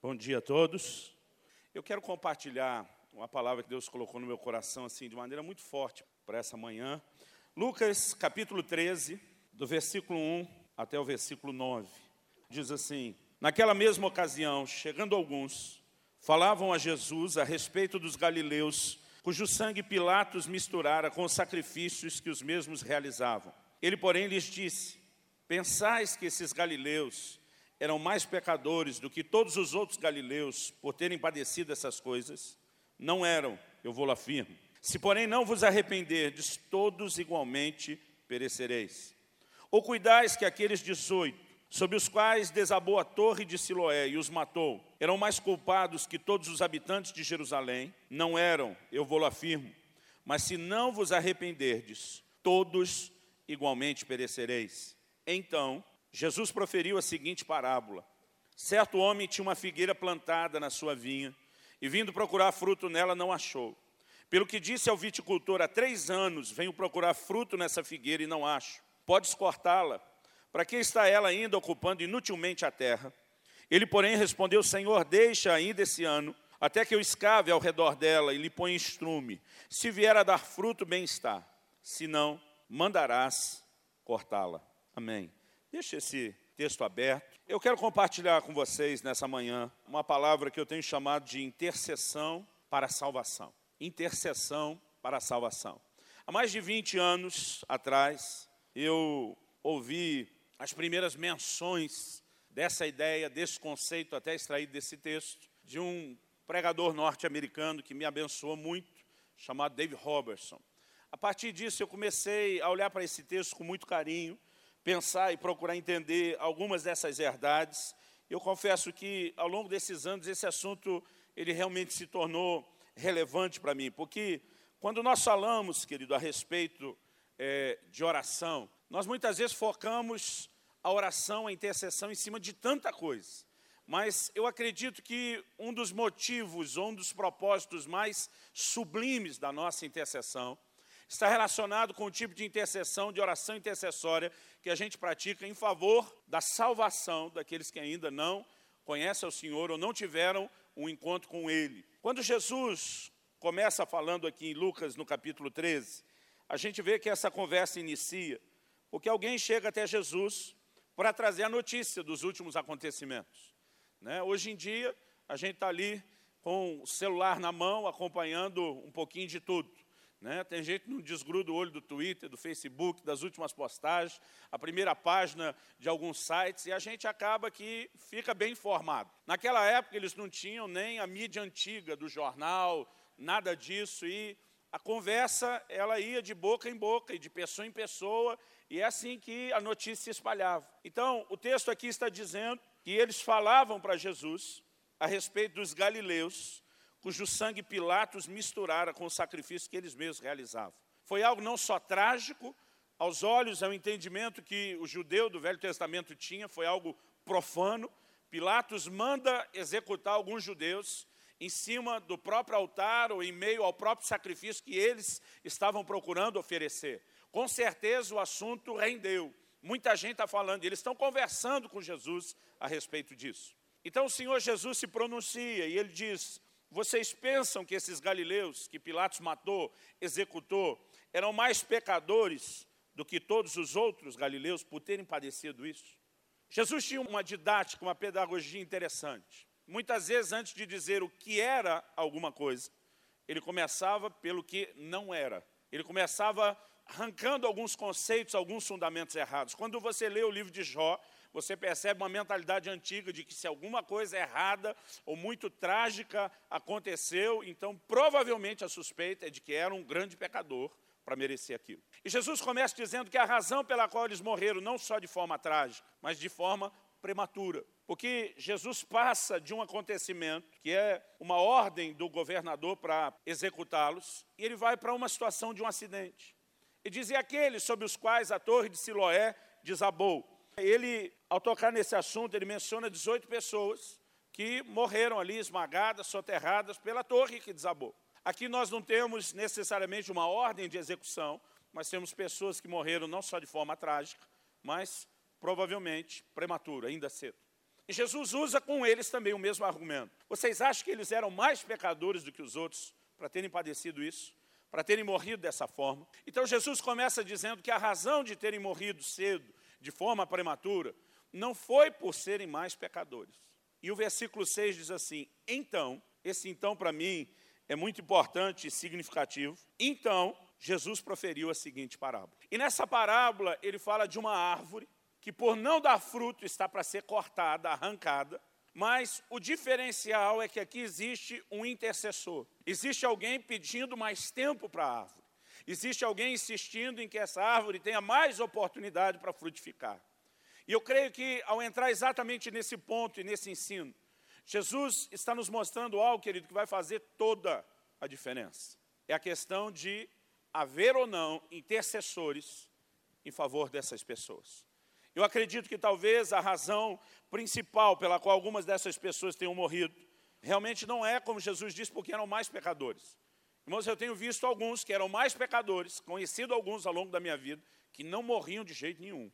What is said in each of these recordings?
Bom dia a todos. Eu quero compartilhar uma palavra que Deus colocou no meu coração assim de maneira muito forte para essa manhã. Lucas, capítulo 13, do versículo 1 até o versículo 9. Diz assim: Naquela mesma ocasião, chegando alguns, falavam a Jesus a respeito dos galileus, cujo sangue Pilatos misturara com os sacrifícios que os mesmos realizavam. Ele, porém, lhes disse: Pensais que esses galileus eram mais pecadores do que todos os outros galileus por terem padecido essas coisas? Não eram, eu vou lá afirmo. Se porém não vos arrependerdes, todos igualmente perecereis. Ou cuidais que aqueles 18, sobre os quais desabou a torre de Siloé e os matou, eram mais culpados que todos os habitantes de Jerusalém? Não eram, eu vou lá afirmo. Mas se não vos arrependerdes, todos igualmente perecereis. Então Jesus proferiu a seguinte parábola. Certo homem tinha uma figueira plantada na sua vinha, e vindo procurar fruto nela, não achou. Pelo que disse ao viticultor, há três anos venho procurar fruto nessa figueira e não acho. Podes cortá-la. Para que está ela ainda ocupando inutilmente a terra? Ele, porém, respondeu, Senhor, deixa ainda esse ano, até que eu escave ao redor dela e lhe ponha estrume. Se vier a dar fruto, bem está. Se não, mandarás cortá-la. Amém. Deixe esse texto aberto. Eu quero compartilhar com vocês nessa manhã uma palavra que eu tenho chamado de intercessão para a salvação. Intercessão para a salvação. Há mais de 20 anos atrás, eu ouvi as primeiras menções dessa ideia, desse conceito, até extraído desse texto, de um pregador norte-americano que me abençoou muito, chamado Dave Robertson. A partir disso, eu comecei a olhar para esse texto com muito carinho pensar e procurar entender algumas dessas verdades. Eu confesso que, ao longo desses anos, esse assunto ele realmente se tornou relevante para mim, porque quando nós falamos, querido, a respeito é, de oração, nós muitas vezes focamos a oração, a intercessão em cima de tanta coisa. Mas eu acredito que um dos motivos, um dos propósitos mais sublimes da nossa intercessão, está relacionado com o tipo de intercessão, de oração intercessória que a gente pratica em favor da salvação daqueles que ainda não conhecem o Senhor ou não tiveram um encontro com Ele. Quando Jesus começa falando aqui em Lucas, no capítulo 13, a gente vê que essa conversa inicia porque alguém chega até Jesus para trazer a notícia dos últimos acontecimentos. Né? Hoje em dia, a gente está ali com o celular na mão, acompanhando um pouquinho de tudo. Né? Tem gente que não desgruda o olho do Twitter, do Facebook, das últimas postagens, a primeira página de alguns sites, e a gente acaba que fica bem informado. Naquela época eles não tinham nem a mídia antiga do jornal, nada disso, e a conversa ela ia de boca em boca e de pessoa em pessoa, e é assim que a notícia se espalhava. Então, o texto aqui está dizendo que eles falavam para Jesus a respeito dos galileus, cujo sangue Pilatos misturara com o sacrifício que eles mesmos realizavam. Foi algo não só trágico, aos olhos, um entendimento que o judeu do Velho Testamento tinha, foi algo profano. Pilatos manda executar alguns judeus em cima do próprio altar ou em meio ao próprio sacrifício que eles estavam procurando oferecer. Com certeza o assunto rendeu. Muita gente está falando, eles estão conversando com Jesus a respeito disso. Então o Senhor Jesus se pronuncia e ele diz: vocês pensam que esses galileus que Pilatos matou, executou, eram mais pecadores do que todos os outros galileus por terem padecido isso? Jesus tinha uma didática, uma pedagogia interessante. Muitas vezes, antes de dizer o que era alguma coisa, ele começava pelo que não era. Ele começava arrancando alguns conceitos, alguns fundamentos errados. Quando você lê o livro de Jó, você percebe uma mentalidade antiga de que se alguma coisa errada ou muito trágica aconteceu, então provavelmente a suspeita é de que era um grande pecador para merecer aquilo. E Jesus começa dizendo que a razão pela qual eles morreram, não só de forma trágica, mas de forma prematura. Porque Jesus passa de um acontecimento, que é uma ordem do governador para executá-los, e ele vai para uma situação de um acidente. E diz, e aqueles sobre os quais a torre de Siloé desabou. Ele, ao tocar nesse assunto, ele menciona 18 pessoas que morreram ali esmagadas, soterradas pela torre que desabou. Aqui nós não temos necessariamente uma ordem de execução, mas temos pessoas que morreram não só de forma trágica, mas provavelmente prematura, ainda cedo. E Jesus usa com eles também o mesmo argumento. Vocês acham que eles eram mais pecadores do que os outros para terem padecido isso? Para terem morrido dessa forma? Então Jesus começa dizendo que a razão de terem morrido cedo, de forma prematura, não foi por serem mais pecadores. E o versículo 6 diz assim: Então, esse então para mim é muito importante e significativo. Então, Jesus proferiu a seguinte parábola. E nessa parábola, ele fala de uma árvore que, por não dar fruto, está para ser cortada, arrancada. Mas o diferencial é que aqui existe um intercessor. Existe alguém pedindo mais tempo para a árvore. Existe alguém insistindo em que essa árvore tenha mais oportunidade para frutificar. E eu creio que, ao entrar exatamente nesse ponto e nesse ensino, Jesus está nos mostrando algo, querido, que vai fazer toda a diferença. É a questão de haver ou não intercessores em favor dessas pessoas. Eu acredito que talvez a razão principal pela qual algumas dessas pessoas tenham morrido realmente não é, como Jesus disse, porque eram mais pecadores. Irmãos, eu tenho visto alguns que eram mais pecadores, conhecido alguns ao longo da minha vida, que não morriam de jeito nenhum.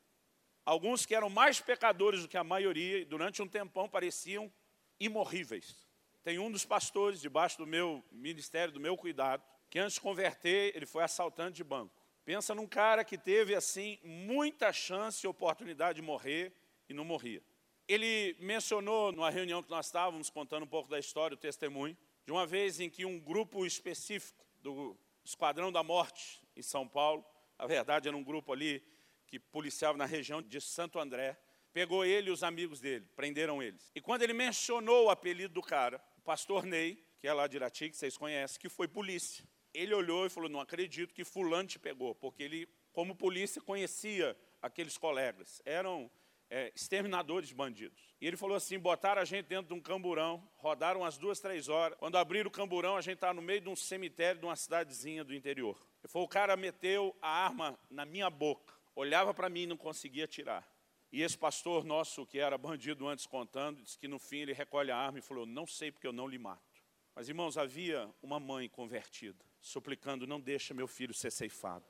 Alguns que eram mais pecadores do que a maioria e durante um tempão pareciam imorríveis. Tem um dos pastores debaixo do meu ministério, do meu cuidado, que antes de converter, ele foi assaltante de banco. Pensa num cara que teve, assim, muita chance e oportunidade de morrer e não morria. Ele mencionou, numa reunião que nós estávamos, contando um pouco da história, o testemunho, de uma vez em que um grupo específico do Esquadrão da Morte, em São Paulo, na verdade era um grupo ali que policiava na região de Santo André, pegou ele e os amigos dele, prenderam eles. E quando ele mencionou o apelido do cara, o pastor Ney, que é lá de Irati, que vocês conhecem, que foi polícia ele olhou e falou: Não acredito que Fulano te pegou, porque ele, como polícia, conhecia aqueles colegas, eram é, exterminadores de bandidos. E ele falou assim: botaram a gente dentro de um camburão, rodaram umas duas, três horas. Quando abriram o camburão, a gente estava no meio de um cemitério de uma cidadezinha do interior. Ele falou: o cara meteu a arma na minha boca, olhava para mim e não conseguia tirar. E esse pastor nosso, que era bandido antes contando, disse que no fim ele recolhe a arma e falou: Não sei porque eu não lhe mato. Mas irmãos, havia uma mãe convertida suplicando: não deixa meu filho ser ceifado.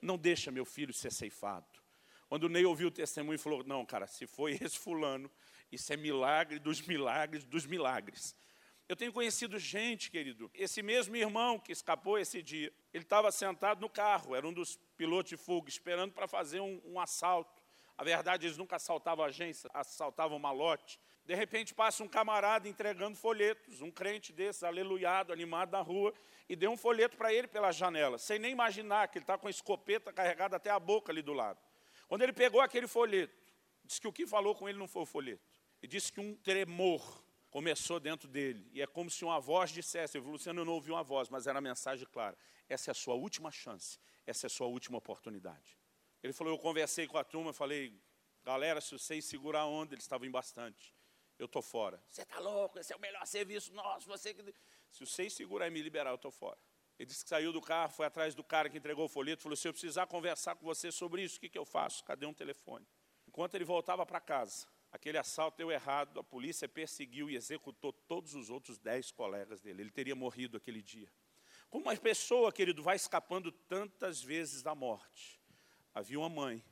Não deixa meu filho ser ceifado. Quando o Ney ouviu o testemunho falou: Não, cara, se foi esse fulano, isso é milagre dos milagres dos milagres. Eu tenho conhecido gente, querido, esse mesmo irmão que escapou esse dia, ele estava sentado no carro, era um dos pilotos de fuga, esperando para fazer um, um assalto. A verdade, eles nunca assaltavam agência, assaltavam malote. De repente passa um camarada entregando folhetos, um crente desses, aleluiado, animado na rua, e deu um folheto para ele pela janela, sem nem imaginar que ele está com a escopeta carregada até a boca ali do lado. Quando ele pegou aquele folheto, disse que o que falou com ele não foi o folheto. E disse que um tremor começou dentro dele. E é como se uma voz dissesse, Luciano não ouviu uma voz, mas era a mensagem clara. Essa é a sua última chance, essa é a sua última oportunidade. Ele falou, eu conversei com a turma, falei, galera, se vocês segurar a onda, eles estavam em bastante eu estou fora. Você está louco, esse é o melhor serviço nosso. Você... Se vocês segurar e me liberar, eu estou fora. Ele disse que saiu do carro, foi atrás do cara que entregou o folheto, falou: se eu precisar conversar com você sobre isso, o que, que eu faço? Cadê um telefone? Enquanto ele voltava para casa, aquele assalto deu errado, a polícia perseguiu e executou todos os outros dez colegas dele. Ele teria morrido aquele dia. Como uma pessoa, querido, vai escapando tantas vezes da morte. Havia uma mãe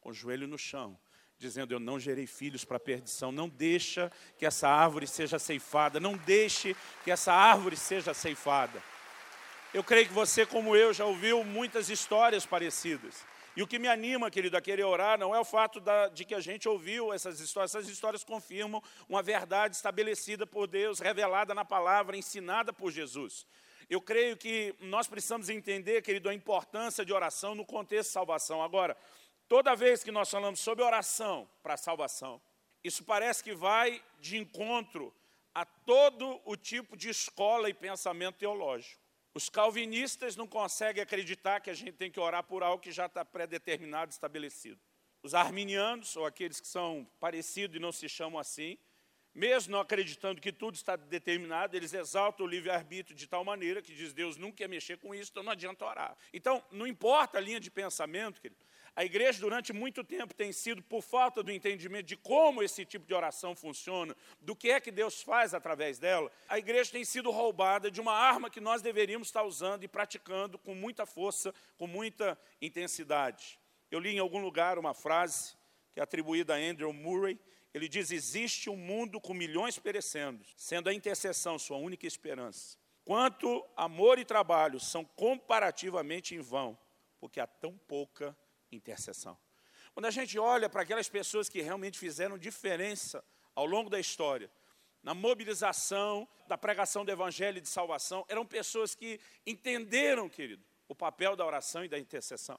com o joelho no chão, dizendo: Eu não gerei filhos para perdição. Não deixa que essa árvore seja ceifada. Não deixe que essa árvore seja ceifada. Eu creio que você, como eu, já ouviu muitas histórias parecidas. E o que me anima, querido, a querer orar não é o fato da, de que a gente ouviu essas histórias. Essas histórias confirmam uma verdade estabelecida por Deus, revelada na palavra, ensinada por Jesus. Eu creio que nós precisamos entender, querido, a importância de oração no contexto de salvação. Agora, Toda vez que nós falamos sobre oração para salvação, isso parece que vai de encontro a todo o tipo de escola e pensamento teológico. Os calvinistas não conseguem acreditar que a gente tem que orar por algo que já está pré-determinado, estabelecido. Os arminianos, ou aqueles que são parecidos e não se chamam assim, mesmo não acreditando que tudo está determinado, eles exaltam o livre-arbítrio de tal maneira que diz Deus nunca quer mexer com isso, então não adianta orar. Então, não importa a linha de pensamento, querido, a igreja, durante muito tempo, tem sido, por falta do entendimento de como esse tipo de oração funciona, do que é que Deus faz através dela, a igreja tem sido roubada de uma arma que nós deveríamos estar usando e praticando com muita força, com muita intensidade. Eu li em algum lugar uma frase que é atribuída a Andrew Murray, Ele diz: existe um mundo com milhões perecendo, sendo a intercessão sua única esperança. Quanto amor e trabalho são comparativamente em vão, porque há tão pouca intercessão. Quando a gente olha para aquelas pessoas que realmente fizeram diferença ao longo da história, na mobilização da pregação do evangelho de salvação, eram pessoas que entenderam, querido, o papel da oração e da intercessão.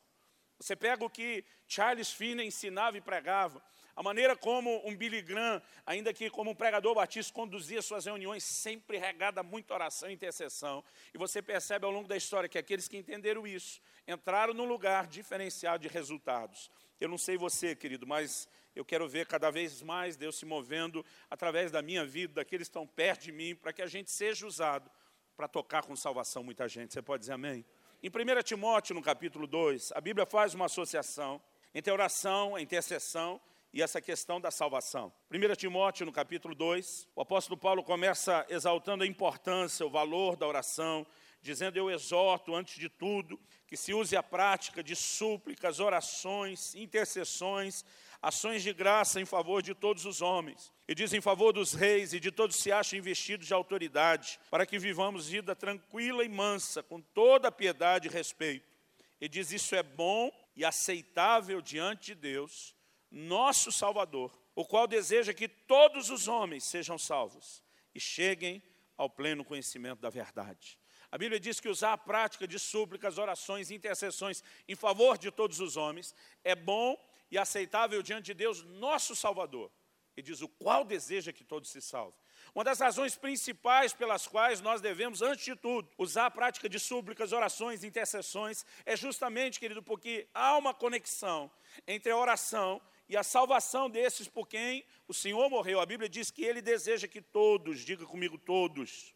Você pega o que Charles Finney ensinava e pregava, a maneira como um Billy Graham, ainda que como um pregador batista, conduzia suas reuniões, sempre regada a muita oração e intercessão. E você percebe ao longo da história que aqueles que entenderam isso, entraram num lugar diferenciado de resultados. Eu não sei você, querido, mas eu quero ver cada vez mais Deus se movendo através da minha vida, daqueles que estão perto de mim, para que a gente seja usado para tocar com salvação muita gente. Você pode dizer amém? Em 1 Timóteo, no capítulo 2, a Bíblia faz uma associação entre a oração, a intercessão e essa questão da salvação. 1 Timóteo, no capítulo 2, o apóstolo Paulo começa exaltando a importância, o valor da oração, dizendo: Eu exorto, antes de tudo, que se use a prática de súplicas, orações, intercessões, ações de graça em favor de todos os homens. E diz em favor dos reis e de todos se acham investidos de autoridade, para que vivamos vida tranquila e mansa, com toda piedade e respeito. E diz: Isso é bom e aceitável diante de Deus nosso Salvador, o qual deseja que todos os homens sejam salvos e cheguem ao pleno conhecimento da verdade. A Bíblia diz que usar a prática de súplicas, orações, intercessões em favor de todos os homens é bom e aceitável diante de Deus, nosso Salvador. E diz o qual deseja que todos se salvem. Uma das razões principais pelas quais nós devemos, antes de tudo, usar a prática de súplicas, orações, intercessões, é justamente, querido, porque há uma conexão entre a oração e a salvação desses por quem o Senhor morreu. A Bíblia diz que ele deseja que todos, diga comigo, todos,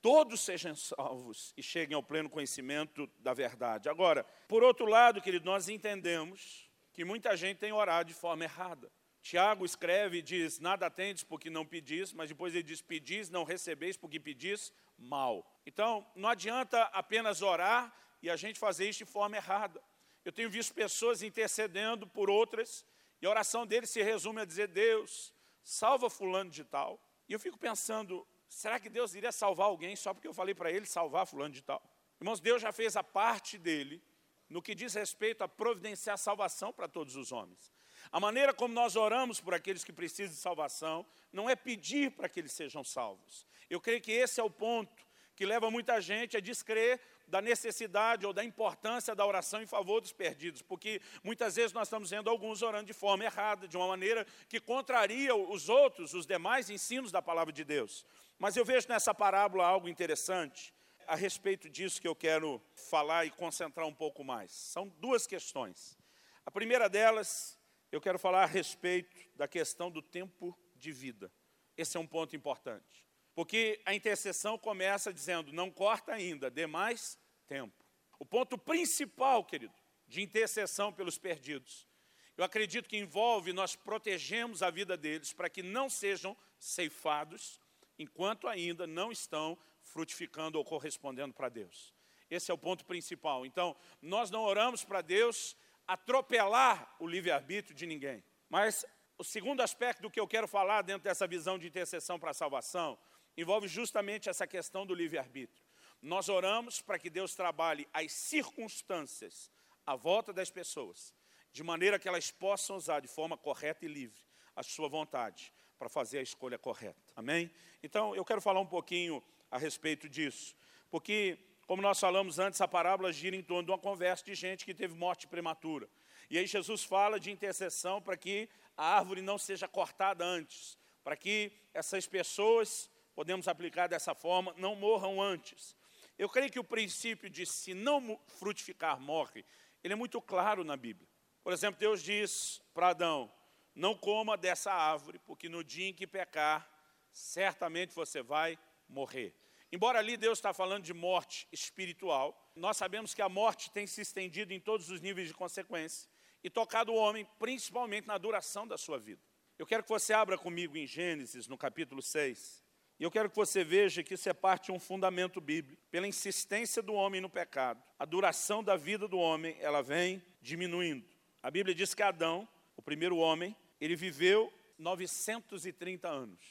todos sejam salvos e cheguem ao pleno conhecimento da verdade. Agora, por outro lado, querido, nós entendemos que muita gente tem orado de forma errada. Tiago escreve e diz: Nada tendes porque não pedis, mas depois ele diz: Pedis, não recebeis porque pedis mal. Então, não adianta apenas orar e a gente fazer isso de forma errada. Eu tenho visto pessoas intercedendo por outras e a oração dele se resume a dizer: Deus, salva Fulano de Tal. E eu fico pensando: será que Deus iria salvar alguém só porque eu falei para ele salvar Fulano de Tal? Irmãos, Deus já fez a parte dele no que diz respeito a providenciar salvação para todos os homens. A maneira como nós oramos por aqueles que precisam de salvação não é pedir para que eles sejam salvos. Eu creio que esse é o ponto que leva muita gente a descrer da necessidade ou da importância da oração em favor dos perdidos, porque muitas vezes nós estamos vendo alguns orando de forma errada, de uma maneira que contraria os outros, os demais ensinos da palavra de Deus. Mas eu vejo nessa parábola algo interessante a respeito disso que eu quero falar e concentrar um pouco mais. São duas questões. A primeira delas, eu quero falar a respeito da questão do tempo de vida. Esse é um ponto importante. Porque a intercessão começa dizendo: não corta ainda, dê mais tempo. O ponto principal, querido, de intercessão pelos perdidos, eu acredito que envolve nós protegemos a vida deles para que não sejam ceifados enquanto ainda não estão frutificando ou correspondendo para Deus. Esse é o ponto principal. Então, nós não oramos para Deus atropelar o livre-arbítrio de ninguém. Mas o segundo aspecto do que eu quero falar dentro dessa visão de intercessão para a salvação envolve justamente essa questão do livre-arbítrio. Nós oramos para que Deus trabalhe as circunstâncias à volta das pessoas, de maneira que elas possam usar de forma correta e livre a sua vontade para fazer a escolha correta. Amém? Então, eu quero falar um pouquinho a respeito disso, porque, como nós falamos antes, a parábola gira em torno de uma conversa de gente que teve morte prematura. E aí Jesus fala de intercessão para que a árvore não seja cortada antes, para que essas pessoas podemos aplicar dessa forma, não morram antes. Eu creio que o princípio de se não frutificar, morre, ele é muito claro na Bíblia. Por exemplo, Deus diz para Adão: não coma dessa árvore, porque no dia em que pecar, certamente você vai morrer. Embora ali Deus está falando de morte espiritual, nós sabemos que a morte tem se estendido em todos os níveis de consequência e tocado o homem, principalmente na duração da sua vida. Eu quero que você abra comigo em Gênesis, no capítulo 6. E eu quero que você veja que isso é parte de um fundamento bíblico. Pela insistência do homem no pecado, a duração da vida do homem, ela vem diminuindo. A Bíblia diz que Adão, o primeiro homem, ele viveu 930 anos.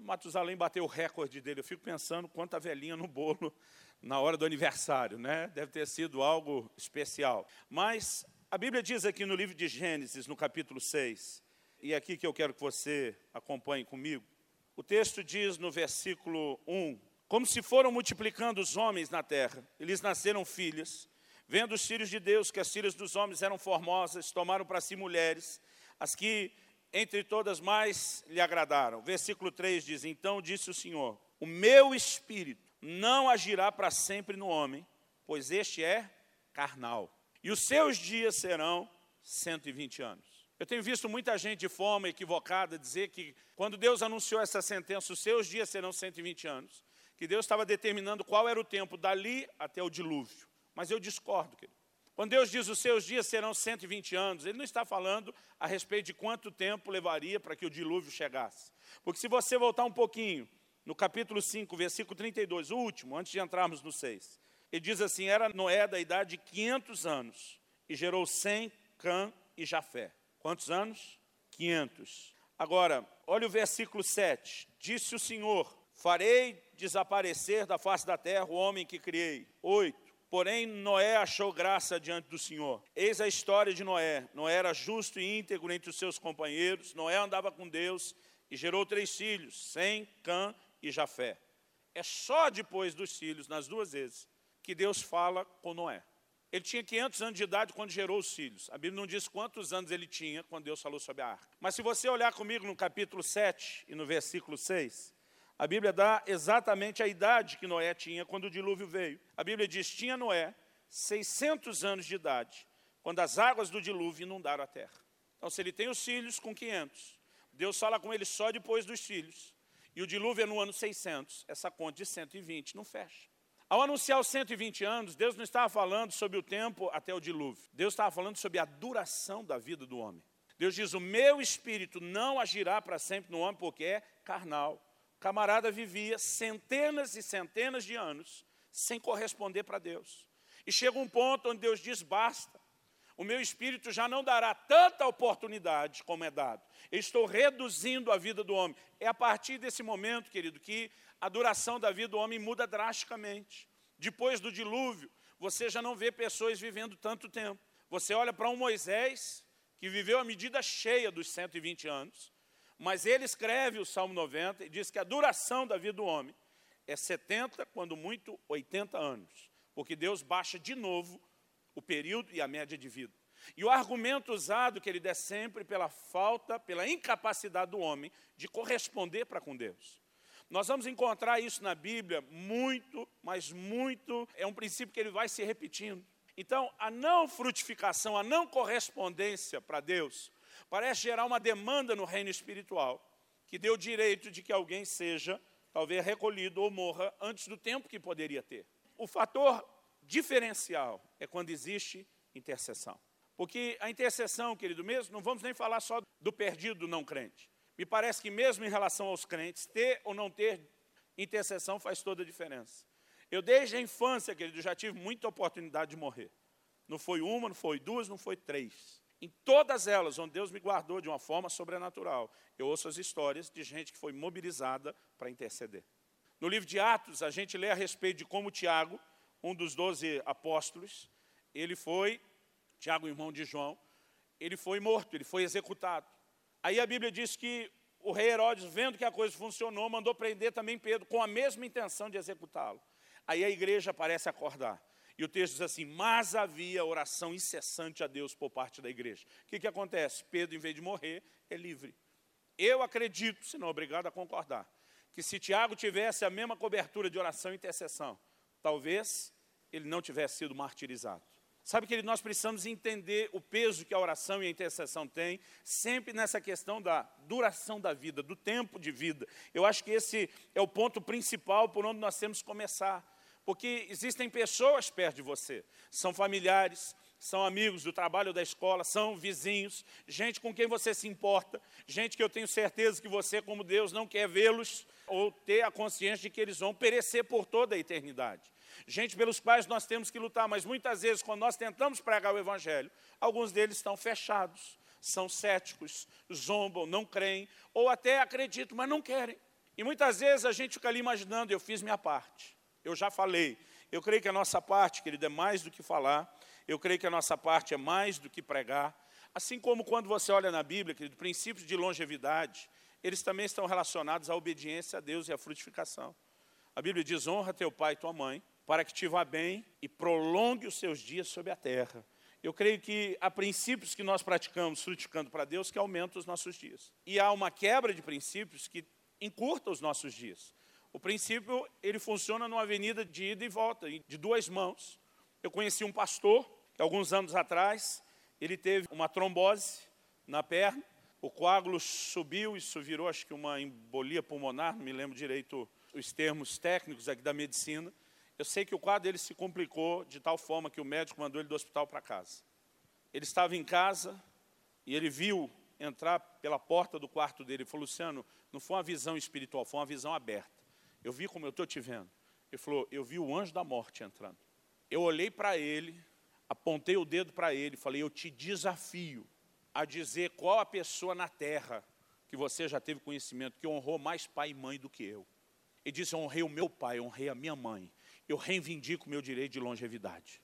Matusalém bateu o recorde dele. Eu fico pensando quanta velhinha no bolo na hora do aniversário, né? Deve ter sido algo especial. Mas a Bíblia diz aqui no livro de Gênesis, no capítulo 6, e é aqui que eu quero que você acompanhe comigo. O texto diz no versículo 1: Como se foram multiplicando os homens na terra, eles nasceram filhas, vendo os filhos de Deus que as filhas dos homens eram formosas, tomaram para si mulheres, as que entre todas mais lhe agradaram. Versículo 3 diz: Então disse o Senhor: O meu espírito não agirá para sempre no homem, pois este é carnal, e os seus dias serão 120 anos. Eu tenho visto muita gente de forma equivocada dizer que quando Deus anunciou essa sentença, os seus dias serão 120 anos, que Deus estava determinando qual era o tempo dali até o dilúvio. Mas eu discordo, querido. Quando Deus diz os seus dias serão 120 anos, Ele não está falando a respeito de quanto tempo levaria para que o dilúvio chegasse. Porque se você voltar um pouquinho, no capítulo 5, versículo 32, o último, antes de entrarmos no 6, ele diz assim: Era Noé da idade de 500 anos e gerou Sem, Cã e Jafé. Quantos anos? 500. Agora, olha o versículo 7. Disse o Senhor: Farei desaparecer da face da terra o homem que criei. 8. Porém, Noé achou graça diante do Senhor. Eis a história de Noé. Noé era justo e íntegro entre os seus companheiros. Noé andava com Deus e gerou três filhos: Sem, Cã e Jafé. É só depois dos filhos, nas duas vezes, que Deus fala com Noé. Ele tinha 500 anos de idade quando gerou os filhos. A Bíblia não diz quantos anos ele tinha quando Deus falou sobre a arca. Mas se você olhar comigo no capítulo 7 e no versículo 6, a Bíblia dá exatamente a idade que Noé tinha quando o dilúvio veio. A Bíblia diz: tinha Noé 600 anos de idade, quando as águas do dilúvio inundaram a terra. Então, se ele tem os filhos com 500, Deus fala com ele só depois dos filhos, e o dilúvio é no ano 600, essa conta de 120 não fecha. Ao anunciar os 120 anos, Deus não estava falando sobre o tempo até o dilúvio. Deus estava falando sobre a duração da vida do homem. Deus diz: O meu espírito não agirá para sempre no homem, porque é carnal camarada vivia centenas e centenas de anos sem corresponder para Deus. E chega um ponto onde Deus diz: basta, o meu espírito já não dará tanta oportunidade como é dado. Eu estou reduzindo a vida do homem. É a partir desse momento, querido, que a duração da vida do homem muda drasticamente. Depois do dilúvio, você já não vê pessoas vivendo tanto tempo. Você olha para um Moisés, que viveu a medida cheia dos 120 anos, mas ele escreve o Salmo 90 e diz que a duração da vida do homem é 70, quando muito 80 anos, porque Deus baixa de novo o período e a média de vida. E o argumento usado que ele der sempre pela falta, pela incapacidade do homem de corresponder para com Deus. Nós vamos encontrar isso na Bíblia muito, mas muito, é um princípio que ele vai se repetindo. Então, a não frutificação, a não correspondência para Deus, parece gerar uma demanda no reino espiritual, que o direito de que alguém seja, talvez, recolhido ou morra antes do tempo que poderia ter. O fator diferencial é quando existe intercessão. Porque a intercessão, querido, mesmo, não vamos nem falar só do perdido do não crente. Me parece que mesmo em relação aos crentes, ter ou não ter intercessão faz toda a diferença. Eu desde a infância, querido, já tive muita oportunidade de morrer. Não foi uma, não foi duas, não foi três. Em todas elas, onde Deus me guardou de uma forma sobrenatural, eu ouço as histórias de gente que foi mobilizada para interceder. No livro de Atos, a gente lê a respeito de como Tiago, um dos doze apóstolos, ele foi, Tiago, irmão de João, ele foi morto, ele foi executado. Aí a Bíblia diz que o rei Herodes, vendo que a coisa funcionou, mandou prender também Pedro, com a mesma intenção de executá-lo. Aí a igreja parece acordar. E o texto diz assim: Mas havia oração incessante a Deus por parte da igreja. O que, que acontece? Pedro, em vez de morrer, é livre. Eu acredito, se não obrigado a concordar, que se Tiago tivesse a mesma cobertura de oração e intercessão, talvez ele não tivesse sido martirizado. Sabe que nós precisamos entender o peso que a oração e a intercessão têm, sempre nessa questão da duração da vida, do tempo de vida. Eu acho que esse é o ponto principal por onde nós temos que começar. Porque existem pessoas perto de você, são familiares, são amigos do trabalho da escola, são vizinhos, gente com quem você se importa, gente que eu tenho certeza que você, como Deus, não quer vê-los ou ter a consciência de que eles vão perecer por toda a eternidade. Gente pelos quais nós temos que lutar, mas muitas vezes, quando nós tentamos pregar o Evangelho, alguns deles estão fechados, são céticos, zombam, não creem, ou até acreditam, mas não querem. E muitas vezes a gente fica ali imaginando, eu fiz minha parte, eu já falei. Eu creio que a nossa parte, querido, é mais do que falar, eu creio que a nossa parte é mais do que pregar. Assim como quando você olha na Bíblia, querido, princípios de longevidade, eles também estão relacionados à obediência a Deus e à frutificação. A Bíblia diz, honra teu pai e tua mãe, para que te vá bem e prolongue os seus dias sobre a terra. Eu creio que há princípios que nós praticamos frutificando para Deus que aumentam os nossos dias. E há uma quebra de princípios que encurta os nossos dias. O princípio, ele funciona numa avenida de ida e volta, de duas mãos. Eu conheci um pastor, que alguns anos atrás, ele teve uma trombose na perna, o coágulo subiu, isso virou acho que uma embolia pulmonar, não me lembro direito os termos técnicos aqui da medicina. Eu sei que o quadro dele se complicou de tal forma que o médico mandou ele do hospital para casa. Ele estava em casa e ele viu entrar pela porta do quarto dele. Ele falou, Luciano, não foi uma visão espiritual, foi uma visão aberta. Eu vi como eu estou te vendo. Ele falou, eu vi o anjo da morte entrando. Eu olhei para ele, apontei o dedo para ele, falei, eu te desafio a dizer qual a pessoa na terra que você já teve conhecimento, que honrou mais pai e mãe do que eu. Ele disse, eu honrei o meu pai, honrei a minha mãe eu reivindico meu direito de longevidade.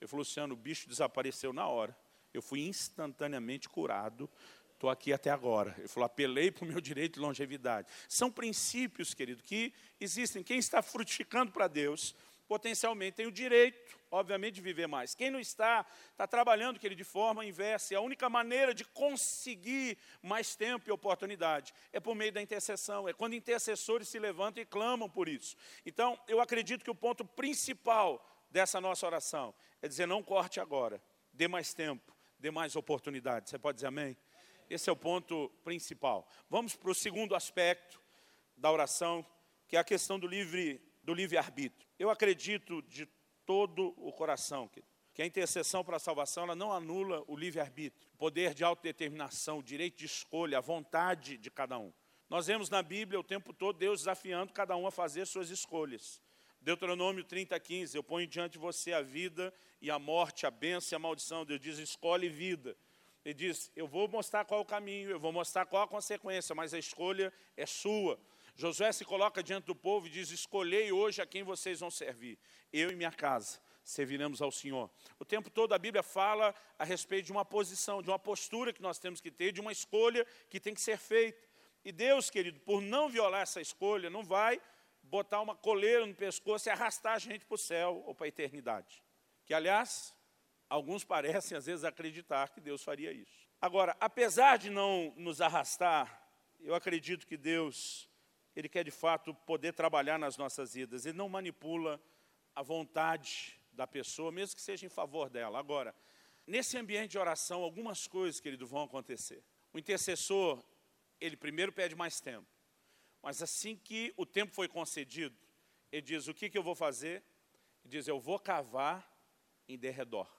Eu falei, Luciano, o bicho desapareceu na hora. Eu fui instantaneamente curado. Estou aqui até agora. Ele falou, apelei para o meu direito de longevidade. São princípios, querido, que existem. Quem está frutificando para Deus potencialmente tem o direito, obviamente, viver mais. Quem não está, está trabalhando, querido, de forma inversa. E a única maneira de conseguir mais tempo e oportunidade é por meio da intercessão. É quando intercessores se levantam e clamam por isso. Então, eu acredito que o ponto principal dessa nossa oração é dizer, não corte agora, dê mais tempo, dê mais oportunidade. Você pode dizer amém? Esse é o ponto principal. Vamos para o segundo aspecto da oração, que é a questão do livre do livre-arbítrio. Eu acredito de todo o coração que a intercessão para a salvação ela não anula o livre-arbítrio, o poder de autodeterminação, o direito de escolha, a vontade de cada um. Nós vemos na Bíblia o tempo todo Deus desafiando cada um a fazer suas escolhas. Deuteronômio 30, 15, eu ponho diante de você a vida e a morte, a bênção e a maldição. Deus diz, escolhe vida. Ele diz, eu vou mostrar qual o caminho, eu vou mostrar qual a consequência, mas a escolha é sua. Josué se coloca diante do povo e diz, escolhei hoje a quem vocês vão servir. Eu e minha casa serviremos ao Senhor. O tempo todo a Bíblia fala a respeito de uma posição, de uma postura que nós temos que ter, de uma escolha que tem que ser feita. E Deus, querido, por não violar essa escolha, não vai botar uma coleira no pescoço e arrastar a gente para o céu ou para a eternidade. Que, aliás, alguns parecem às vezes acreditar que Deus faria isso. Agora, apesar de não nos arrastar, eu acredito que Deus ele quer de fato poder trabalhar nas nossas vidas. Ele não manipula a vontade da pessoa, mesmo que seja em favor dela. Agora, nesse ambiente de oração, algumas coisas, querido, vão acontecer. O intercessor, ele primeiro pede mais tempo. Mas assim que o tempo foi concedido, ele diz, o que, que eu vou fazer? Ele diz, eu vou cavar em derredor.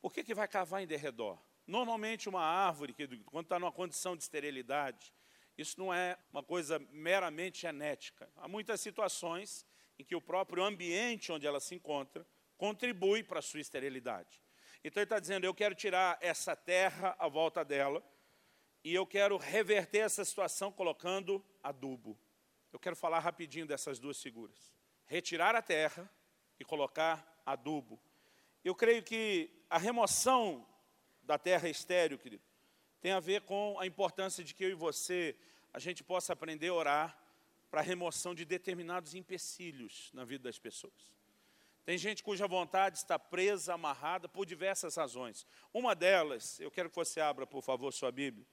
Por que, que vai cavar em derredor? Normalmente uma árvore, que, quando está numa condição de esterilidade, isso não é uma coisa meramente genética. Há muitas situações em que o próprio ambiente onde ela se encontra contribui para a sua esterilidade. Então ele está dizendo, eu quero tirar essa terra à volta dela e eu quero reverter essa situação colocando adubo. Eu quero falar rapidinho dessas duas figuras. Retirar a terra e colocar adubo. Eu creio que a remoção da terra estéreo, querido, tem a ver com a importância de que eu e você, a gente possa aprender a orar para a remoção de determinados empecilhos na vida das pessoas. Tem gente cuja vontade está presa, amarrada por diversas razões. Uma delas, eu quero que você abra, por favor, sua Bíblia,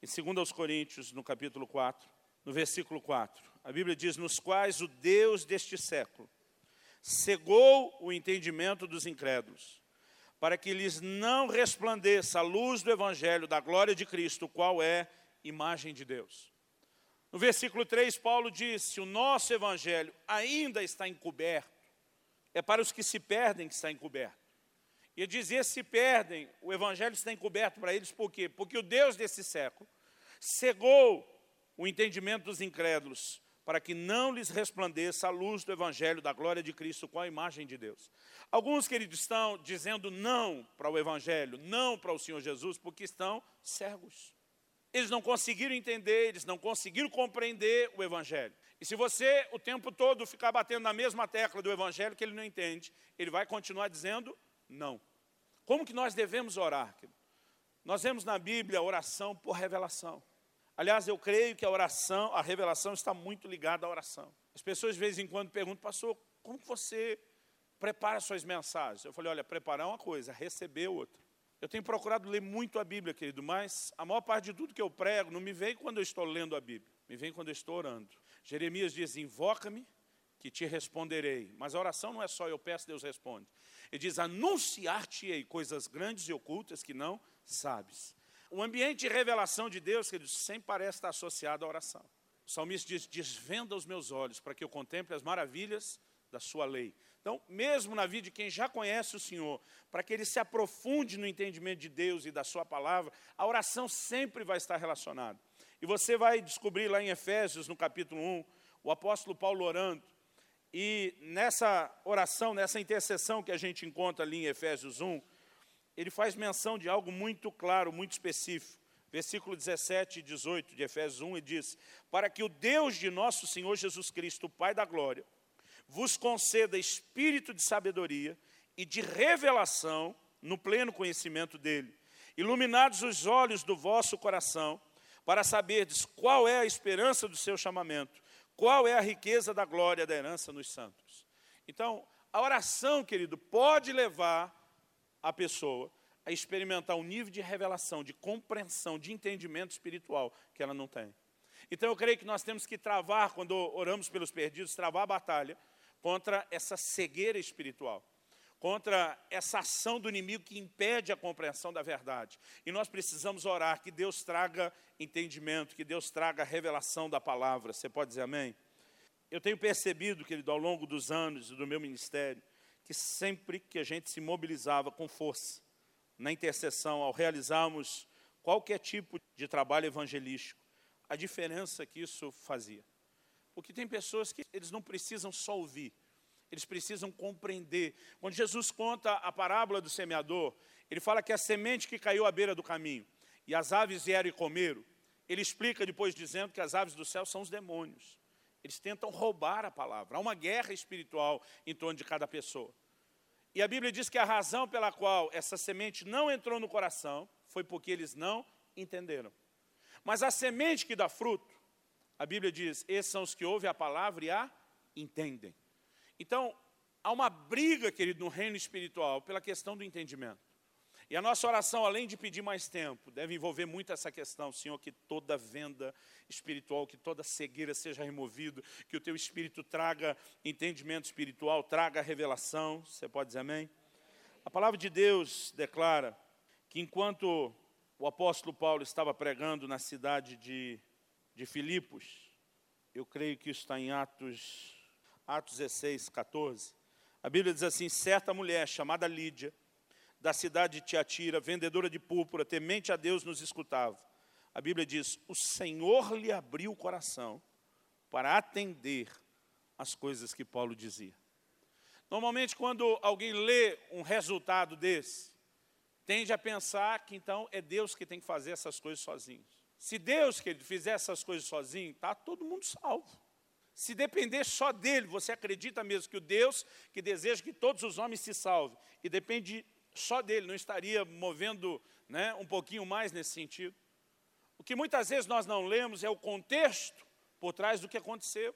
em 2 Coríntios, no capítulo 4, no versículo 4. A Bíblia diz, nos quais o Deus deste século cegou o entendimento dos incrédulos, para que lhes não resplandeça a luz do Evangelho da glória de Cristo, qual é imagem de Deus. No versículo 3, Paulo disse: O nosso Evangelho ainda está encoberto, é para os que se perdem que está encoberto. E dizer se perdem, o Evangelho está encoberto para eles, por quê? Porque o Deus desse século cegou o entendimento dos incrédulos, para que não lhes resplandeça a luz do Evangelho da glória de Cristo com a imagem de Deus. Alguns, queridos, estão dizendo não para o Evangelho, não para o Senhor Jesus, porque estão cegos. Eles não conseguiram entender, eles não conseguiram compreender o Evangelho. E se você o tempo todo ficar batendo na mesma tecla do Evangelho que ele não entende, ele vai continuar dizendo não. Como que nós devemos orar? Nós vemos na Bíblia oração por revelação. Aliás, eu creio que a oração, a revelação está muito ligada à oração. As pessoas de vez em quando perguntam, pastor, como você prepara suas mensagens? Eu falei, olha, preparar uma coisa, receber outra. Eu tenho procurado ler muito a Bíblia, querido, mas a maior parte de tudo que eu prego não me vem quando eu estou lendo a Bíblia, me vem quando eu estou orando. Jeremias diz, invoca-me que te responderei. Mas a oração não é só eu peço, Deus responde. Ele diz, anunciar-te-ei coisas grandes e ocultas que não sabes. O ambiente de revelação de Deus, queridos, sempre parece estar associado à oração. O salmista diz, desvenda os meus olhos para que eu contemple as maravilhas da sua lei. Então, mesmo na vida de quem já conhece o Senhor, para que ele se aprofunde no entendimento de Deus e da sua palavra, a oração sempre vai estar relacionada. E você vai descobrir lá em Efésios, no capítulo 1, o apóstolo Paulo orando. E nessa oração, nessa intercessão que a gente encontra ali em Efésios 1, ele faz menção de algo muito claro, muito específico. Versículo 17 e 18 de Efésios 1, ele diz, para que o Deus de nosso Senhor Jesus Cristo, o Pai da glória, vos conceda espírito de sabedoria e de revelação no pleno conhecimento dele, iluminados os olhos do vosso coração, para saberdes qual é a esperança do seu chamamento, qual é a riqueza da glória da herança nos santos. Então, a oração, querido, pode levar a pessoa a experimentar um nível de revelação, de compreensão, de entendimento espiritual que ela não tem. Então eu creio que nós temos que travar, quando oramos pelos perdidos, travar a batalha contra essa cegueira espiritual, contra essa ação do inimigo que impede a compreensão da verdade. E nós precisamos orar que Deus traga entendimento, que Deus traga revelação da palavra. Você pode dizer amém? Eu tenho percebido, querido, ao longo dos anos do meu ministério, que sempre que a gente se mobilizava com força na intercessão, ao realizarmos qualquer tipo de trabalho evangelístico, a diferença que isso fazia. Porque tem pessoas que eles não precisam só ouvir, eles precisam compreender. Quando Jesus conta a parábola do semeador, ele fala que a semente que caiu à beira do caminho e as aves vieram e comeram, ele explica depois dizendo que as aves do céu são os demônios. Eles tentam roubar a palavra. Há uma guerra espiritual em torno de cada pessoa. E a Bíblia diz que a razão pela qual essa semente não entrou no coração foi porque eles não entenderam. Mas a semente que dá fruto, a Bíblia diz, esses são os que ouvem a palavra e a entendem. Então, há uma briga, querido, no reino espiritual pela questão do entendimento. E a nossa oração, além de pedir mais tempo, deve envolver muito essa questão, Senhor, que toda venda espiritual, que toda cegueira seja removida, que o teu Espírito traga entendimento espiritual, traga revelação. Você pode dizer amém? A palavra de Deus declara que enquanto o apóstolo Paulo estava pregando na cidade de, de Filipos, eu creio que isso está em Atos, Atos 16, 14, a Bíblia diz assim, certa mulher chamada Lídia, da cidade de Tiatira, vendedora de púrpura, temente a Deus, nos escutava. A Bíblia diz: O Senhor lhe abriu o coração para atender as coisas que Paulo dizia. Normalmente, quando alguém lê um resultado desse, tende a pensar que então é Deus que tem que fazer essas coisas sozinho. Se Deus que ele fizer essas coisas sozinho, está todo mundo salvo. Se depender só dele, você acredita mesmo que o Deus que deseja que todos os homens se salvem, e depende só dele, não estaria movendo né, um pouquinho mais nesse sentido. O que muitas vezes nós não lemos é o contexto por trás do que aconteceu.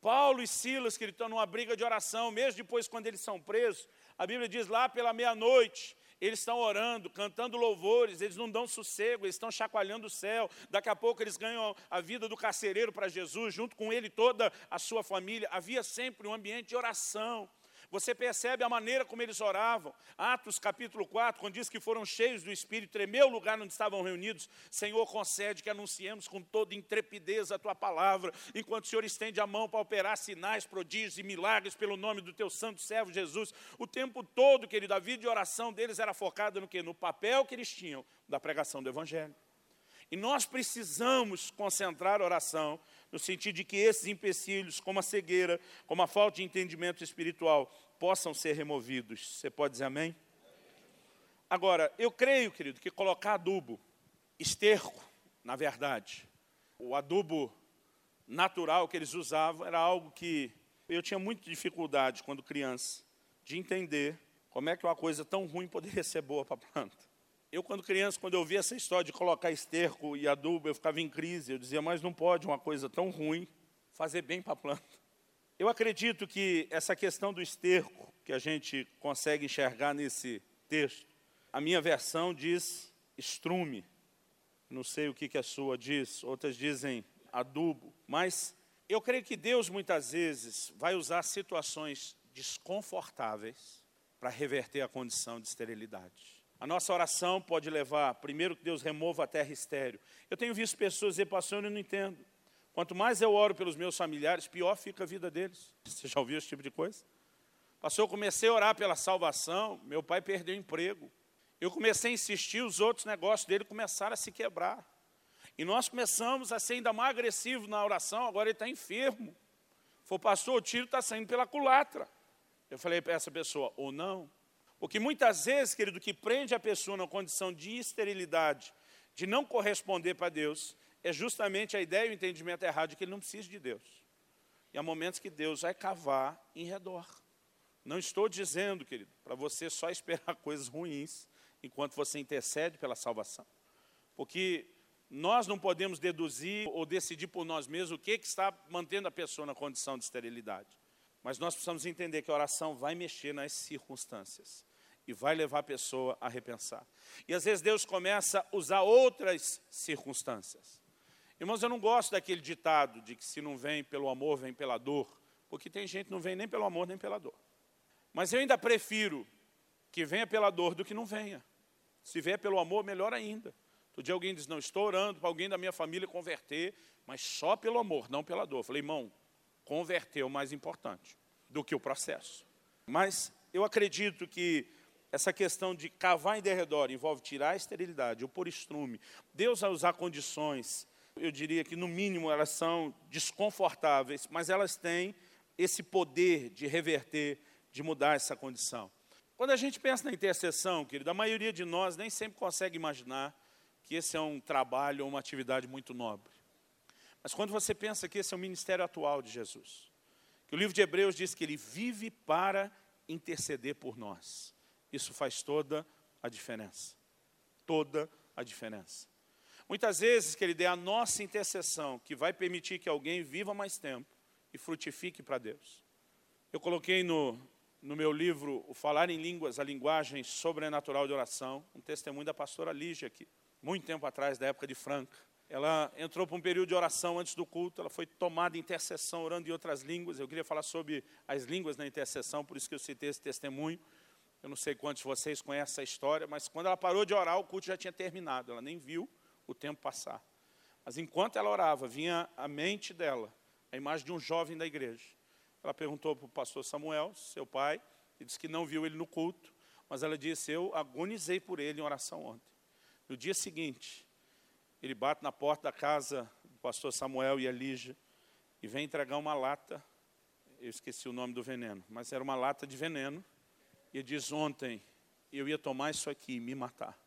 Paulo e Silas, que estão numa briga de oração, mesmo depois quando eles são presos, a Bíblia diz lá pela meia-noite, eles estão orando, cantando louvores, eles não dão sossego, eles estão chacoalhando o céu. Daqui a pouco eles ganham a vida do carcereiro para Jesus, junto com ele toda a sua família. Havia sempre um ambiente de oração. Você percebe a maneira como eles oravam. Atos capítulo 4, quando diz que foram cheios do Espírito, tremeu o lugar onde estavam reunidos. Senhor, concede que anunciemos com toda intrepidez a Tua palavra, enquanto o Senhor estende a mão para operar sinais, prodígios e milagres pelo nome do Teu santo servo Jesus. O tempo todo, querido, a vida de oração deles era focada no quê? No papel que eles tinham da pregação do Evangelho. E nós precisamos concentrar a oração no sentido de que esses empecilhos, como a cegueira, como a falta de entendimento espiritual, possam ser removidos. Você pode dizer amém? Agora, eu creio, querido, que colocar adubo, esterco, na verdade, o adubo natural que eles usavam era algo que eu tinha muita dificuldade quando criança de entender como é que uma coisa tão ruim poderia ser boa para a planta. Eu, quando criança, quando eu via essa história de colocar esterco e adubo, eu ficava em crise. Eu dizia, mas não pode uma coisa tão ruim fazer bem para a planta. Eu acredito que essa questão do esterco, que a gente consegue enxergar nesse texto, a minha versão diz estrume. Não sei o que, que a sua diz, outras dizem adubo. Mas eu creio que Deus, muitas vezes, vai usar situações desconfortáveis para reverter a condição de esterilidade. A nossa oração pode levar, primeiro, que Deus remova a terra estéreo. Eu tenho visto pessoas dizer, pastor, eu não entendo. Quanto mais eu oro pelos meus familiares, pior fica a vida deles. Você já ouviu esse tipo de coisa? Pastor, eu comecei a orar pela salvação, meu pai perdeu o emprego. Eu comecei a insistir, os outros negócios dele começaram a se quebrar. E nós começamos a ser ainda mais agressivos na oração, agora ele está enfermo. Falei, pastor, o tiro está saindo pela culatra. Eu falei para essa pessoa, ou não. Porque muitas vezes, querido, o que prende a pessoa na condição de esterilidade, de não corresponder para Deus, é justamente a ideia e o entendimento errado de que ele não precisa de Deus. E há momentos que Deus vai cavar em redor. Não estou dizendo, querido, para você só esperar coisas ruins enquanto você intercede pela salvação. Porque nós não podemos deduzir ou decidir por nós mesmos o que, que está mantendo a pessoa na condição de esterilidade. Mas nós precisamos entender que a oração vai mexer nas circunstâncias e vai levar a pessoa a repensar. E às vezes Deus começa a usar outras circunstâncias. Irmãos, eu não gosto daquele ditado de que se não vem pelo amor, vem pela dor, porque tem gente que não vem nem pelo amor, nem pela dor. Mas eu ainda prefiro que venha pela dor do que não venha. Se vier pelo amor, melhor ainda. Outro dia alguém diz, não, estou orando para alguém da minha família converter, mas só pelo amor, não pela dor. Eu falei, irmão, converter é o mais importante do que o processo. Mas eu acredito que essa questão de cavar em derredor envolve tirar a esterilidade, ou pôr estrume. Deus vai usar condições, eu diria que no mínimo elas são desconfortáveis, mas elas têm esse poder de reverter, de mudar essa condição. Quando a gente pensa na intercessão, querido, a maioria de nós nem sempre consegue imaginar que esse é um trabalho ou uma atividade muito nobre. Mas quando você pensa que esse é o ministério atual de Jesus, que o livro de Hebreus diz que ele vive para interceder por nós, isso faz toda a diferença. Toda a diferença. Muitas vezes, querido, é a nossa intercessão que vai permitir que alguém viva mais tempo e frutifique para Deus. Eu coloquei no, no meu livro O Falar em Línguas, a linguagem sobrenatural de oração, um testemunho da pastora Lígia aqui, muito tempo atrás, da época de Franca. Ela entrou para um período de oração antes do culto, ela foi tomada em intercessão, orando em outras línguas. Eu queria falar sobre as línguas na intercessão, por isso que eu citei esse testemunho. Eu não sei quantos de vocês conhecem essa história, mas quando ela parou de orar, o culto já tinha terminado, ela nem viu o tempo passar. Mas enquanto ela orava, vinha à mente dela a imagem de um jovem da igreja. Ela perguntou para o pastor Samuel, seu pai, e disse que não viu ele no culto, mas ela disse: Eu agonizei por ele em oração ontem. No dia seguinte, ele bate na porta da casa do pastor Samuel e a Lígia e vem entregar uma lata, eu esqueci o nome do veneno, mas era uma lata de veneno, e diz, ontem eu ia tomar isso aqui e me matar.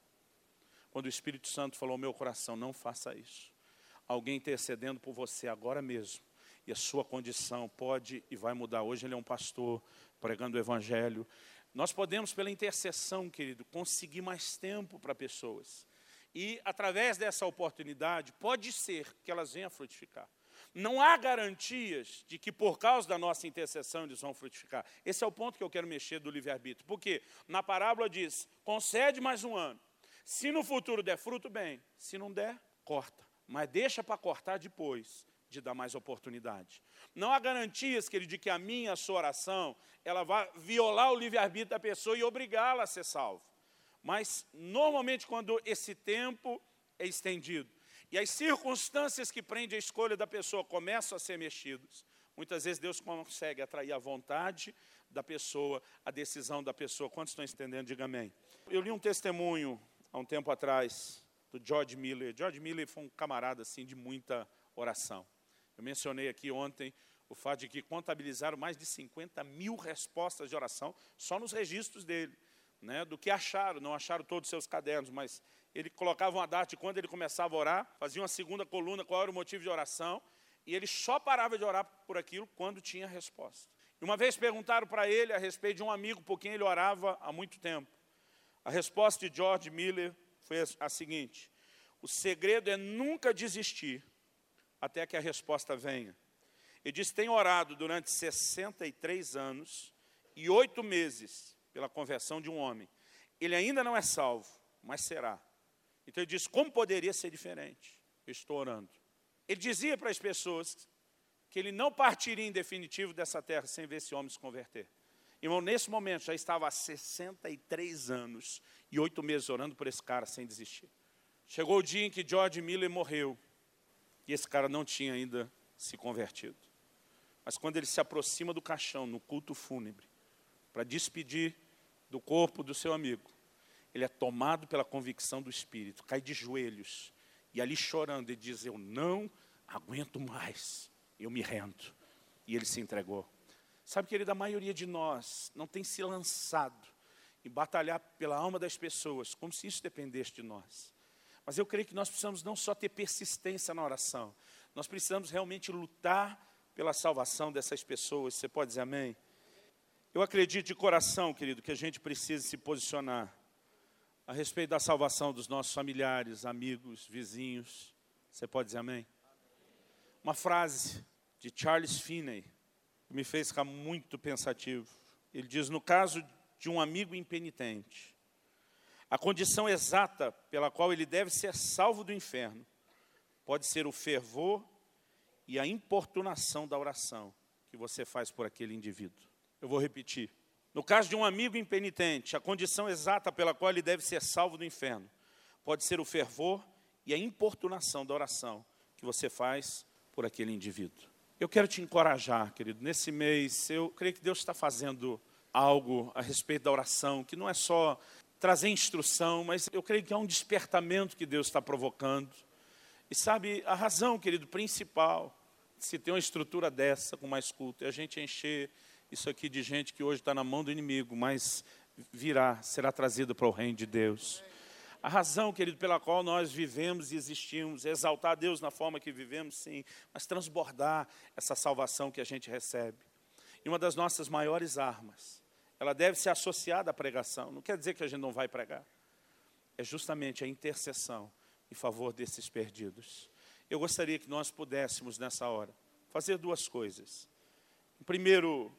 Quando o Espírito Santo falou ao meu coração, não faça isso. Alguém intercedendo por você agora mesmo, e a sua condição pode e vai mudar. Hoje ele é um pastor pregando o Evangelho. Nós podemos, pela intercessão, querido, conseguir mais tempo para pessoas. E, através dessa oportunidade, pode ser que elas venham a frutificar. Não há garantias de que, por causa da nossa intercessão, eles vão frutificar. Esse é o ponto que eu quero mexer do livre-arbítrio. Porque na parábola diz: concede mais um ano. Se no futuro der fruto, bem. Se não der, corta. Mas deixa para cortar depois de dar mais oportunidade. Não há garantias, querido, de que a minha, a sua oração, ela vai violar o livre-arbítrio da pessoa e obrigá-la a ser salvo. Mas, normalmente, quando esse tempo é estendido e as circunstâncias que prendem a escolha da pessoa começam a ser mexidas, muitas vezes Deus consegue atrair a vontade da pessoa, a decisão da pessoa. Quantos estão entendendo? Diga amém. Eu li um testemunho há um tempo atrás do George Miller. George Miller foi um camarada assim de muita oração. Eu mencionei aqui ontem o fato de que contabilizaram mais de 50 mil respostas de oração só nos registros dele, né, do que acharam, não acharam todos os seus cadernos, mas ele colocava uma data de quando ele começava a orar, fazia uma segunda coluna, qual era o motivo de oração, e ele só parava de orar por aquilo quando tinha resposta. E uma vez perguntaram para ele a respeito de um amigo por quem ele orava há muito tempo. A resposta de George Miller foi a seguinte: o segredo é nunca desistir até que a resposta venha. Ele disse: tem orado durante 63 anos e oito meses pela conversão de um homem. Ele ainda não é salvo, mas será. Então ele disse: como poderia ser diferente? Eu estou orando. Ele dizia para as pessoas que ele não partiria em definitivo dessa terra sem ver esse homem se converter. Irmão, nesse momento já estava há 63 anos e oito meses orando por esse cara sem desistir. Chegou o dia em que George Miller morreu e esse cara não tinha ainda se convertido. Mas quando ele se aproxima do caixão, no culto fúnebre, para despedir do corpo do seu amigo, ele é tomado pela convicção do Espírito, cai de joelhos e ali chorando, ele diz: Eu não aguento mais, eu me rendo. E ele se entregou. Sabe, querido, a maioria de nós não tem se lançado em batalhar pela alma das pessoas, como se isso dependesse de nós. Mas eu creio que nós precisamos não só ter persistência na oração, nós precisamos realmente lutar pela salvação dessas pessoas. Você pode dizer amém? Eu acredito de coração, querido, que a gente precisa se posicionar a respeito da salvação dos nossos familiares, amigos, vizinhos. Você pode dizer amém? Uma frase de Charles Finney que me fez ficar muito pensativo. Ele diz: no caso de um amigo impenitente, a condição exata pela qual ele deve ser salvo do inferno pode ser o fervor e a importunação da oração que você faz por aquele indivíduo. Eu vou repetir. No caso de um amigo impenitente, a condição exata pela qual ele deve ser salvo do inferno pode ser o fervor e a importunação da oração que você faz por aquele indivíduo. Eu quero te encorajar, querido, nesse mês, eu creio que Deus está fazendo algo a respeito da oração, que não é só trazer instrução, mas eu creio que é um despertamento que Deus está provocando. E sabe, a razão, querido, principal, se tem uma estrutura dessa com mais culto, é a gente encher isso aqui de gente que hoje está na mão do inimigo, mas virá, será trazido para o reino de Deus. A razão, querido, pela qual nós vivemos e existimos, é exaltar Deus na forma que vivemos, sim, mas transbordar essa salvação que a gente recebe. E uma das nossas maiores armas, ela deve ser associada à pregação. Não quer dizer que a gente não vai pregar. É justamente a intercessão em favor desses perdidos. Eu gostaria que nós pudéssemos, nessa hora, fazer duas coisas. Primeiro,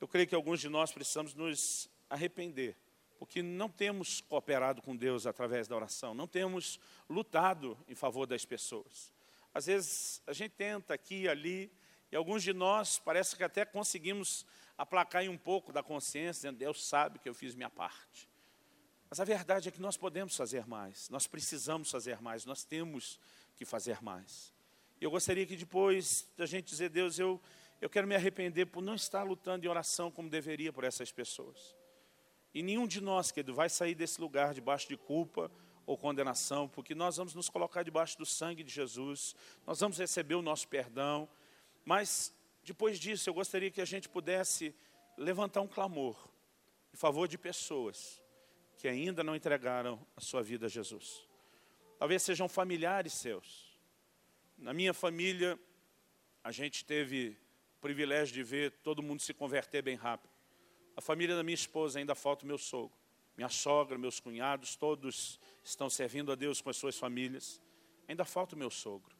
eu creio que alguns de nós precisamos nos arrepender, porque não temos cooperado com Deus através da oração, não temos lutado em favor das pessoas. Às vezes a gente tenta aqui e ali, e alguns de nós parece que até conseguimos aplacar um pouco da consciência, dizendo, Deus sabe que eu fiz minha parte. Mas a verdade é que nós podemos fazer mais, nós precisamos fazer mais, nós temos que fazer mais. E eu gostaria que depois da gente dizer, Deus, eu eu quero me arrepender por não estar lutando em oração como deveria por essas pessoas. E nenhum de nós, querido, vai sair desse lugar debaixo de culpa ou condenação, porque nós vamos nos colocar debaixo do sangue de Jesus, nós vamos receber o nosso perdão, mas depois disso eu gostaria que a gente pudesse levantar um clamor em favor de pessoas que ainda não entregaram a sua vida a Jesus. Talvez sejam familiares seus. Na minha família, a gente teve privilégio de ver todo mundo se converter bem rápido. A família da minha esposa ainda falta o meu sogro. Minha sogra, meus cunhados, todos estão servindo a Deus com as suas famílias. Ainda falta o meu sogro.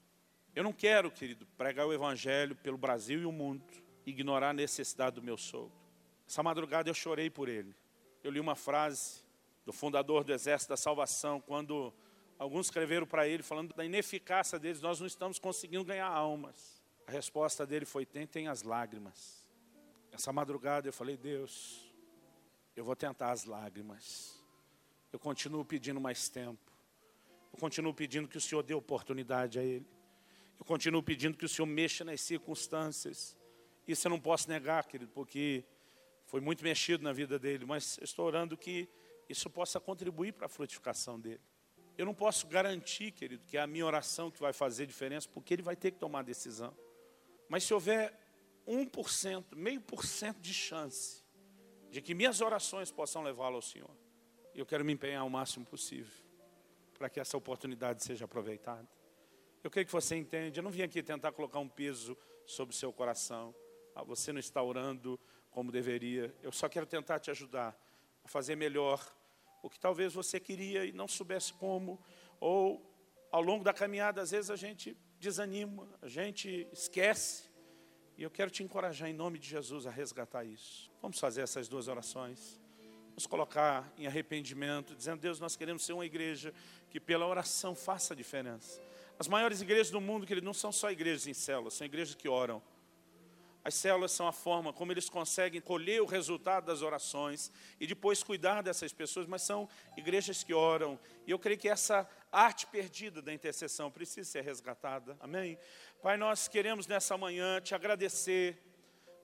Eu não quero, querido, pregar o Evangelho pelo Brasil e o mundo, ignorar a necessidade do meu sogro. Essa madrugada eu chorei por ele. Eu li uma frase do fundador do Exército da Salvação, quando alguns escreveram para ele, falando da ineficácia deles, nós não estamos conseguindo ganhar almas. A resposta dele foi: tentem as lágrimas. Essa madrugada eu falei: Deus, eu vou tentar as lágrimas. Eu continuo pedindo mais tempo. Eu continuo pedindo que o Senhor dê oportunidade a ele. Eu continuo pedindo que o Senhor mexa nas circunstâncias. Isso eu não posso negar, querido, porque foi muito mexido na vida dele, mas estou orando que isso possa contribuir para a frutificação dele. Eu não posso garantir, querido, que é a minha oração que vai fazer diferença, porque ele vai ter que tomar decisão. Mas se houver 1%, meio por cento de chance de que minhas orações possam levá-lo ao Senhor, eu quero me empenhar o máximo possível para que essa oportunidade seja aproveitada. Eu creio que você entende, eu não vim aqui tentar colocar um peso sobre o seu coração. Ah, você não está orando como deveria. Eu só quero tentar te ajudar a fazer melhor o que talvez você queria e não soubesse como, ou ao longo da caminhada, às vezes a gente desanima, a gente esquece. E eu quero te encorajar em nome de Jesus a resgatar isso. Vamos fazer essas duas orações. Vamos colocar em arrependimento, dizendo: Deus, nós queremos ser uma igreja que pela oração faça a diferença. As maiores igrejas do mundo, que não são só igrejas em células, são igrejas que oram. As células são a forma como eles conseguem colher o resultado das orações e depois cuidar dessas pessoas, mas são igrejas que oram. E eu creio que essa arte perdida da intercessão precisa ser resgatada. Amém? Pai, nós queremos nessa manhã te agradecer,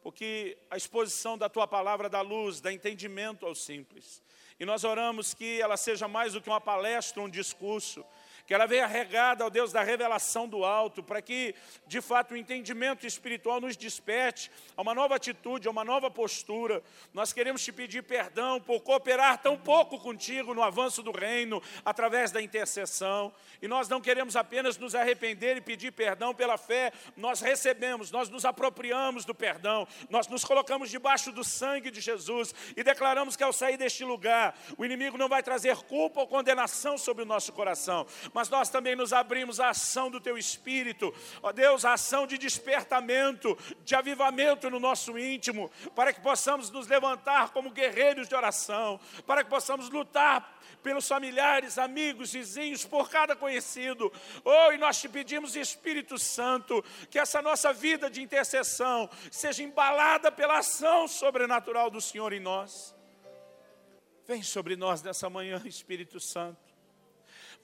porque a exposição da tua palavra dá luz, dá entendimento aos simples. E nós oramos que ela seja mais do que uma palestra, um discurso, que ela venha regada ao Deus da revelação do alto, para que, de fato, o entendimento espiritual nos desperte a uma nova atitude, a uma nova postura. Nós queremos te pedir perdão por cooperar tão pouco contigo no avanço do reino, através da intercessão. E nós não queremos apenas nos arrepender e pedir perdão pela fé, nós recebemos, nós nos apropriamos do perdão, nós nos colocamos debaixo do sangue de Jesus e declaramos que ao sair deste lugar, o inimigo não vai trazer culpa ou condenação sobre o nosso coração, mas nós também nos abrimos à ação do Teu Espírito, ó Deus, a ação de despertamento, de avivamento no nosso íntimo, para que possamos nos levantar como guerreiros de oração, para que possamos lutar pelos familiares, amigos, vizinhos, por cada conhecido. Oh, e nós te pedimos, Espírito Santo, que essa nossa vida de intercessão seja embalada pela ação sobrenatural do Senhor em nós. Vem sobre nós nessa manhã, Espírito Santo.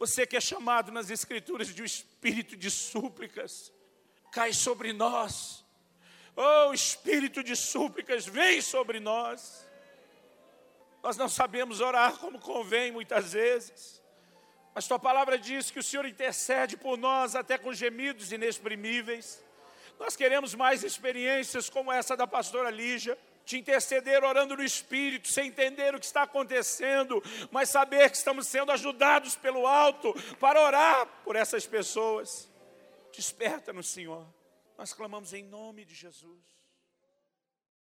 Você que é chamado nas Escrituras de um espírito de súplicas, cai sobre nós. Oh, espírito de súplicas, vem sobre nós. Nós não sabemos orar como convém muitas vezes, mas tua palavra diz que o Senhor intercede por nós até com gemidos inexprimíveis. Nós queremos mais experiências como essa da pastora Lígia te interceder orando no Espírito, sem entender o que está acontecendo, mas saber que estamos sendo ajudados pelo alto para orar por essas pessoas. Desperta no Senhor. Nós clamamos em nome de Jesus.